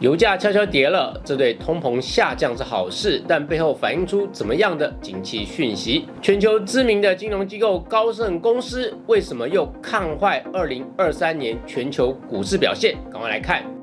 油价悄悄跌了，这对通膨下降是好事，但背后反映出怎么样的景气讯息？全球知名的金融机构高盛公司为什么又看坏二零二三年全球股市表现？赶快来看。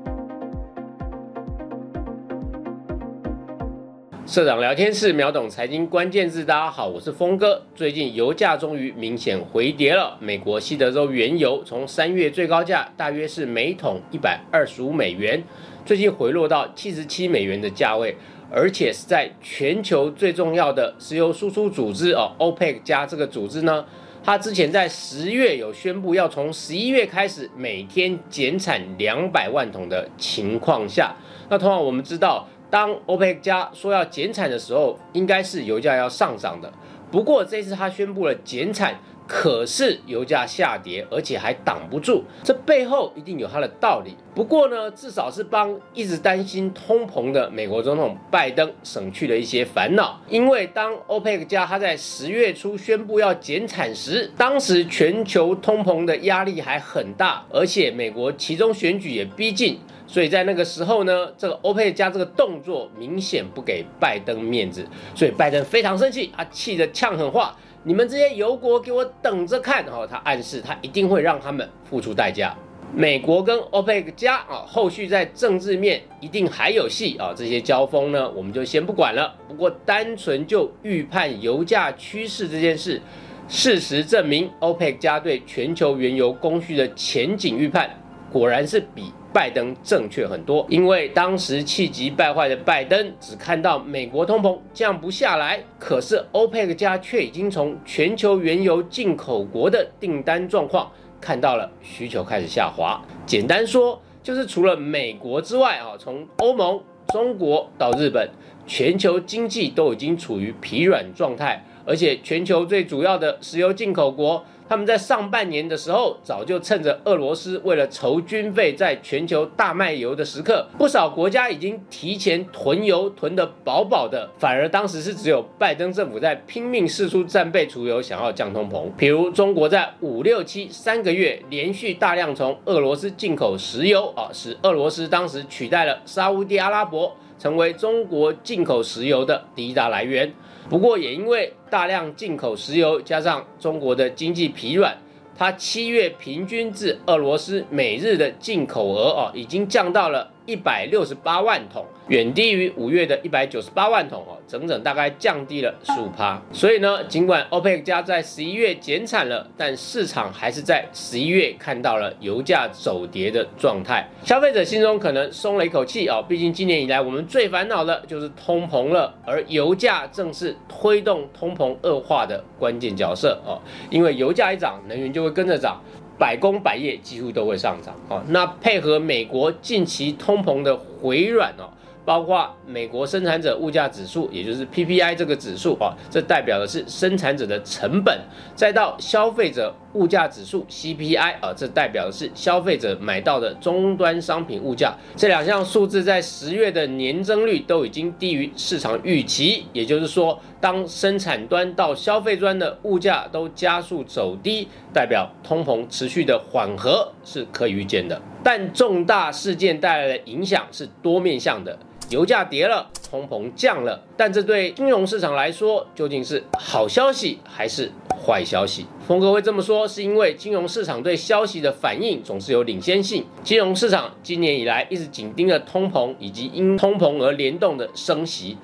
社长聊天室秒懂财经关键字，大家好，我是峰哥。最近油价终于明显回跌了。美国西德州原油从三月最高价大约是每桶一百二十五美元，最近回落到七十七美元的价位，而且是在全球最重要的石油输出组织哦，OPEC 加这个组织呢，它之前在十月有宣布要从十一月开始每天减产两百万桶的情况下，那同样我们知道。当 OPEC 加说要减产的时候，应该是油价要上涨的。不过这次他宣布了减产，可是油价下跌，而且还挡不住，这背后一定有它的道理。不过呢，至少是帮一直担心通膨的美国总统拜登省去了一些烦恼。因为当 OPEC 加他在十月初宣布要减产时，当时全球通膨的压力还很大，而且美国其中选举也逼近。所以在那个时候呢，这个欧佩加这个动作明显不给拜登面子，所以拜登非常生气，他气得呛狠话：“你们这些油国给我等着看！”哦，他暗示他一定会让他们付出代价。美国跟欧佩加啊，后续在政治面一定还有戏啊，这些交锋呢，我们就先不管了。不过单纯就预判油价趋势这件事，事实证明，欧佩加对全球原油供需的前景预判，果然是比。拜登正确很多，因为当时气急败坏的拜登只看到美国通膨降不下来，可是欧佩克家却已经从全球原油进口国的订单状况看到了需求开始下滑。简单说，就是除了美国之外啊，从欧盟、中国到日本，全球经济都已经处于疲软状态，而且全球最主要的石油进口国。他们在上半年的时候，早就趁着俄罗斯为了筹军费，在全球大卖油的时刻，不少国家已经提前囤油，囤得饱饱的。反而当时是只有拜登政府在拼命试出战备储油，想要降通膨。比如中国在五六七三个月连续大量从俄罗斯进口石油啊，使俄罗斯当时取代了沙地阿拉伯，成为中国进口石油的第一大来源。不过也因为大量进口石油，加上中国的经济疲软，它七月平均至俄罗斯每日的进口额哦，已经降到了一百六十八万桶。远低于五月的一百九十八万桶哦，整整大概降低了十五趴。所以呢，尽管 OPEC 加在十一月减产了，但市场还是在十一月看到了油价走跌的状态。消费者心中可能松了一口气哦，毕竟今年以来我们最烦恼的就是通膨了，而油价正是推动通膨恶化的关键角色哦。因为油价一涨，能源就会跟着涨，百工百业几乎都会上涨啊。那配合美国近期通膨的回软哦。包括美国生产者物价指数，也就是 PPI 这个指数啊，这代表的是生产者的成本；再到消费者物价指数 CPI 啊，这代表的是消费者买到的终端商品物价。这两项数字在十月的年增率都已经低于市场预期，也就是说，当生产端到消费端的物价都加速走低，代表通膨持续的缓和是可以预见的。但重大事件带来的影响是多面向的。油价跌了，通膨降了，但这对金融市场来说究竟是好消息还是坏消息？峰哥会这么说，是因为金融市场对消息的反应总是有领先性。金融市场今年以来一直紧盯着通膨以及因通膨而联动的升息，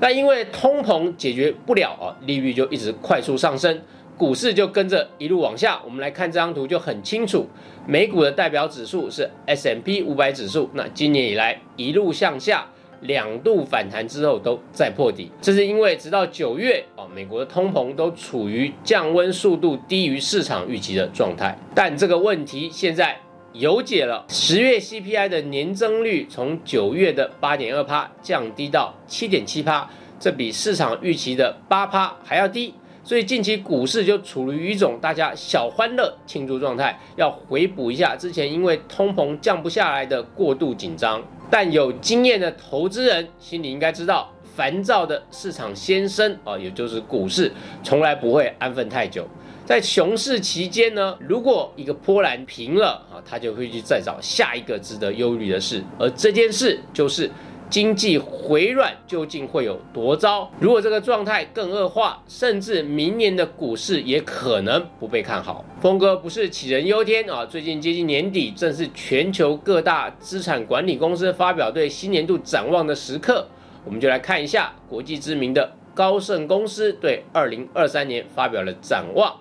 那因为通膨解决不了啊，利率就一直快速上升，股市就跟着一路往下。我们来看这张图就很清楚，美股的代表指数是 S M P 五百指数，那今年以来一路向下。两度反弹之后都再破底，这是因为直到九月啊，美国的通膨都处于降温速度低于市场预期的状态。但这个问题现在有解了，十月 CPI 的年增率从九月的八点二帕降低到七点七帕，这比市场预期的八帕还要低。所以近期股市就处于一种大家小欢乐庆祝状态，要回补一下之前因为通膨降不下来的过度紧张。但有经验的投资人心里应该知道，烦躁的市场先生啊，也就是股市，从来不会安分太久。在熊市期间呢，如果一个波澜平了啊，他就会去再找下一个值得忧虑的事，而这件事就是。经济回软究竟会有多糟？如果这个状态更恶化，甚至明年的股市也可能不被看好。峰哥不是杞人忧天啊！最近接近年底，正是全球各大资产管理公司发表对新年度展望的时刻。我们就来看一下国际知名的高盛公司对二零二三年发表了展望。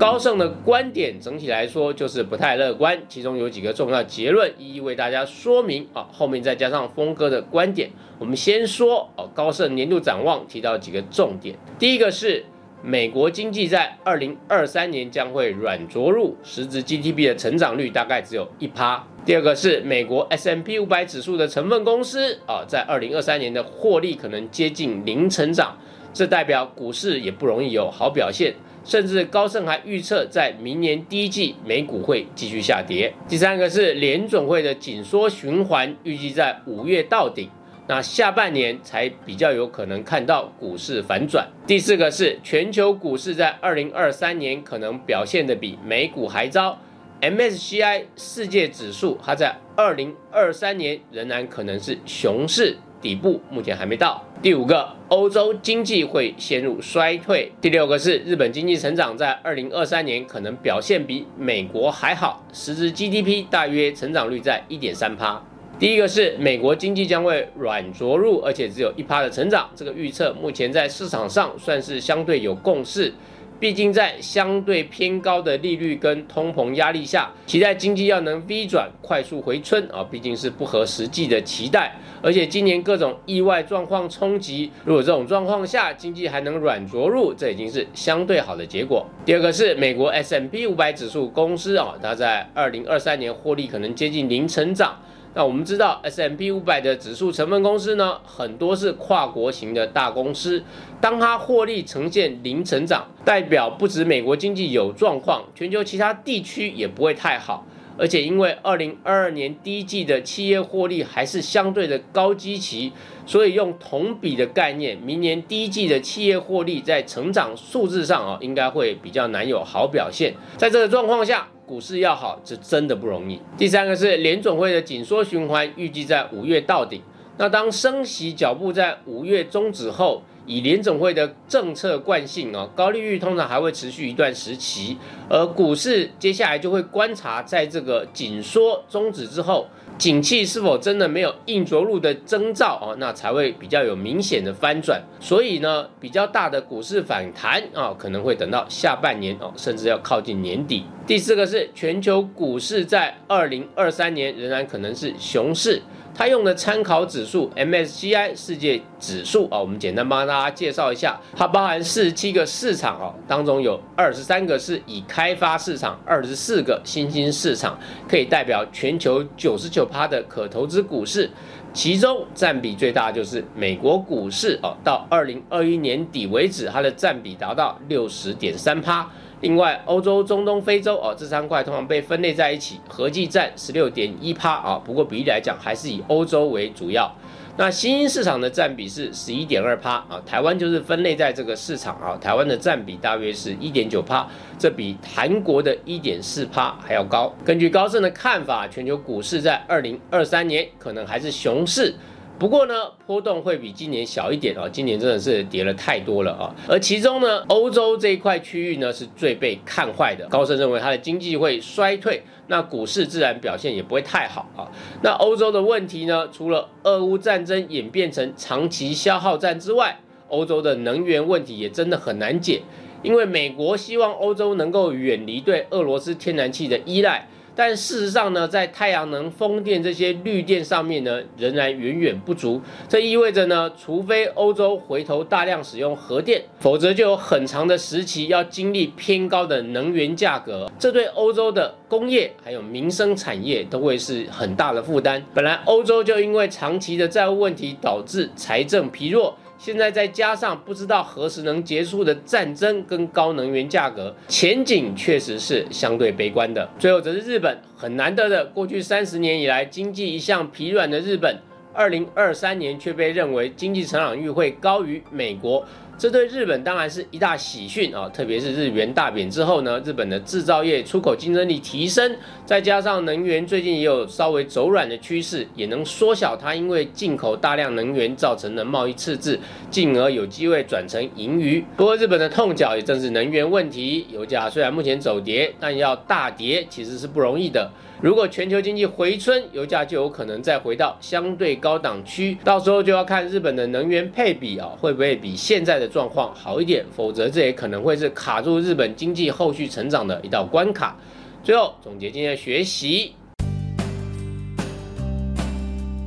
高盛的观点整体来说就是不太乐观，其中有几个重要结论，一一为大家说明啊。后面再加上峰哥的观点，我们先说哦，高盛年度展望提到几个重点。第一个是美国经济在二零二三年将会软着陆，实质 GDP 的成长率大概只有一趴。第二个是美国 S M P 五百指数的成分公司啊，在二零二三年的获利可能接近零成长，这代表股市也不容易有好表现。甚至高盛还预测，在明年第一季美股会继续下跌。第三个是联准会的紧缩循环预计在五月到顶，那下半年才比较有可能看到股市反转。第四个是全球股市在二零二三年可能表现的比美股还糟，MSCI 世界指数它在二零二三年仍然可能是熊市。底部目前还没到。第五个，欧洲经济会陷入衰退。第六个是日本经济成长在二零二三年可能表现比美国还好，实质 GDP 大约成长率在一点三趴。第一个是美国经济将会软着陆，而且只有一趴的成长，这个预测目前在市场上算是相对有共识。毕竟在相对偏高的利率跟通膨压力下，期待经济要能 V 转快速回春啊，毕竟是不合实际的期待。而且今年各种意外状况冲击，如果这种状况下经济还能软着陆，这已经是相对好的结果。第二个是美国 S M P 五百指数公司啊，它在二零二三年获利可能接近零成长。那我们知道 S M P 五百的指数成分公司呢，很多是跨国型的大公司。当它获利呈现零成长，代表不止美国经济有状况，全球其他地区也不会太好。而且因为二零二二年第一季的企业获利还是相对的高基期，所以用同比的概念，明年第一季的企业获利在成长数字上啊，应该会比较难有好表现。在这个状况下。股市要好，这真的不容易。第三个是联总会的紧缩循环，预计在五月到顶。那当升息脚步在五月终止后，以联总会的政策惯性啊，高利率通常还会持续一段时期，而股市接下来就会观察，在这个紧缩终止之后。景气是否真的没有硬着陆的征兆啊？那才会比较有明显的翻转。所以呢，比较大的股市反弹啊，可能会等到下半年哦，甚至要靠近年底。第四个是全球股市在二零二三年仍然可能是熊市。它用的参考指数 MSCI 世界指数啊，我们简单帮大家介绍一下，它包含四十七个市场啊，当中有二十三个是已开发市场，二十四个新兴市场，可以代表全球九十九它的可投资股市，其中占比最大就是美国股市哦，到二零二一年底为止，它的占比达到六十点三趴。另外，欧洲、中东、非洲哦，这三块通常被分类在一起，合计占十六点一趴啊。不过比例来讲，还是以欧洲为主要。那新兴市场的占比是十一点二趴啊。台湾就是分类在这个市场啊，台湾的占比大约是一点九趴，这比韩国的一点四趴还要高。根据高盛的看法，全球股市在二零二三年可能还是熊市。不过呢，波动会比今年小一点啊，今年真的是跌了太多了啊。而其中呢，欧洲这一块区域呢是最被看坏的。高盛认为它的经济会衰退，那股市自然表现也不会太好啊。那欧洲的问题呢，除了俄乌战争演变成长期消耗战之外，欧洲的能源问题也真的很难解，因为美国希望欧洲能够远离对俄罗斯天然气的依赖。但事实上呢，在太阳能、风电这些绿电上面呢，仍然远远不足。这意味着呢，除非欧洲回头大量使用核电，否则就有很长的时期要经历偏高的能源价格。这对欧洲的工业还有民生产业都会是很大的负担。本来欧洲就因为长期的债务问题导致财政疲弱。现在再加上不知道何时能结束的战争跟高能源价格，前景确实是相对悲观的。最后则是日本，很难得的，过去三十年以来经济一向疲软的日本，二零二三年却被认为经济成长率会高于美国。这对日本当然是一大喜讯啊！特别是日元大贬之后呢，日本的制造业出口竞争力提升，再加上能源最近也有稍微走软的趋势，也能缩小它因为进口大量能源造成的贸易赤字，进而有机会转成盈余。不过日本的痛脚也正是能源问题，油价虽然目前走跌，但要大跌其实是不容易的。如果全球经济回春，油价就有可能再回到相对高档区，到时候就要看日本的能源配比啊，会不会比现在的状况好一点？否则这也可能会是卡住日本经济后续成长的一道关卡。最后总结今天的学习：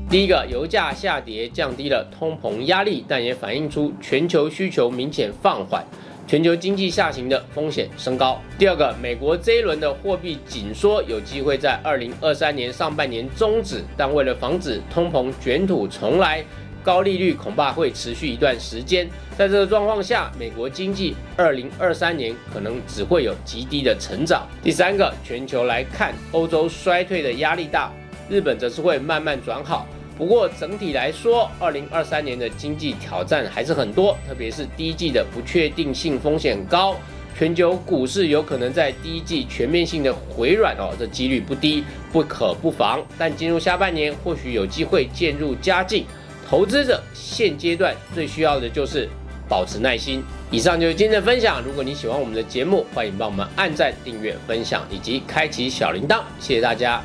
第一个，油价下跌降低了通膨压力，但也反映出全球需求明显放缓。全球经济下行的风险升高。第二个，美国这一轮的货币紧缩有机会在二零二三年上半年终止，但为了防止通膨卷土重来，高利率恐怕会持续一段时间。在这个状况下，美国经济二零二三年可能只会有极低的成长。第三个，全球来看，欧洲衰退的压力大，日本则是会慢慢转好。不过整体来说，二零二三年的经济挑战还是很多，特别是第一季的不确定性风险高，全球股市有可能在第一季全面性的回软哦，这几率不低，不可不防。但进入下半年，或许有机会渐入佳境。投资者现阶段最需要的就是保持耐心。以上就是今天的分享。如果你喜欢我们的节目，欢迎帮我们按赞、订阅、分享以及开启小铃铛，谢谢大家。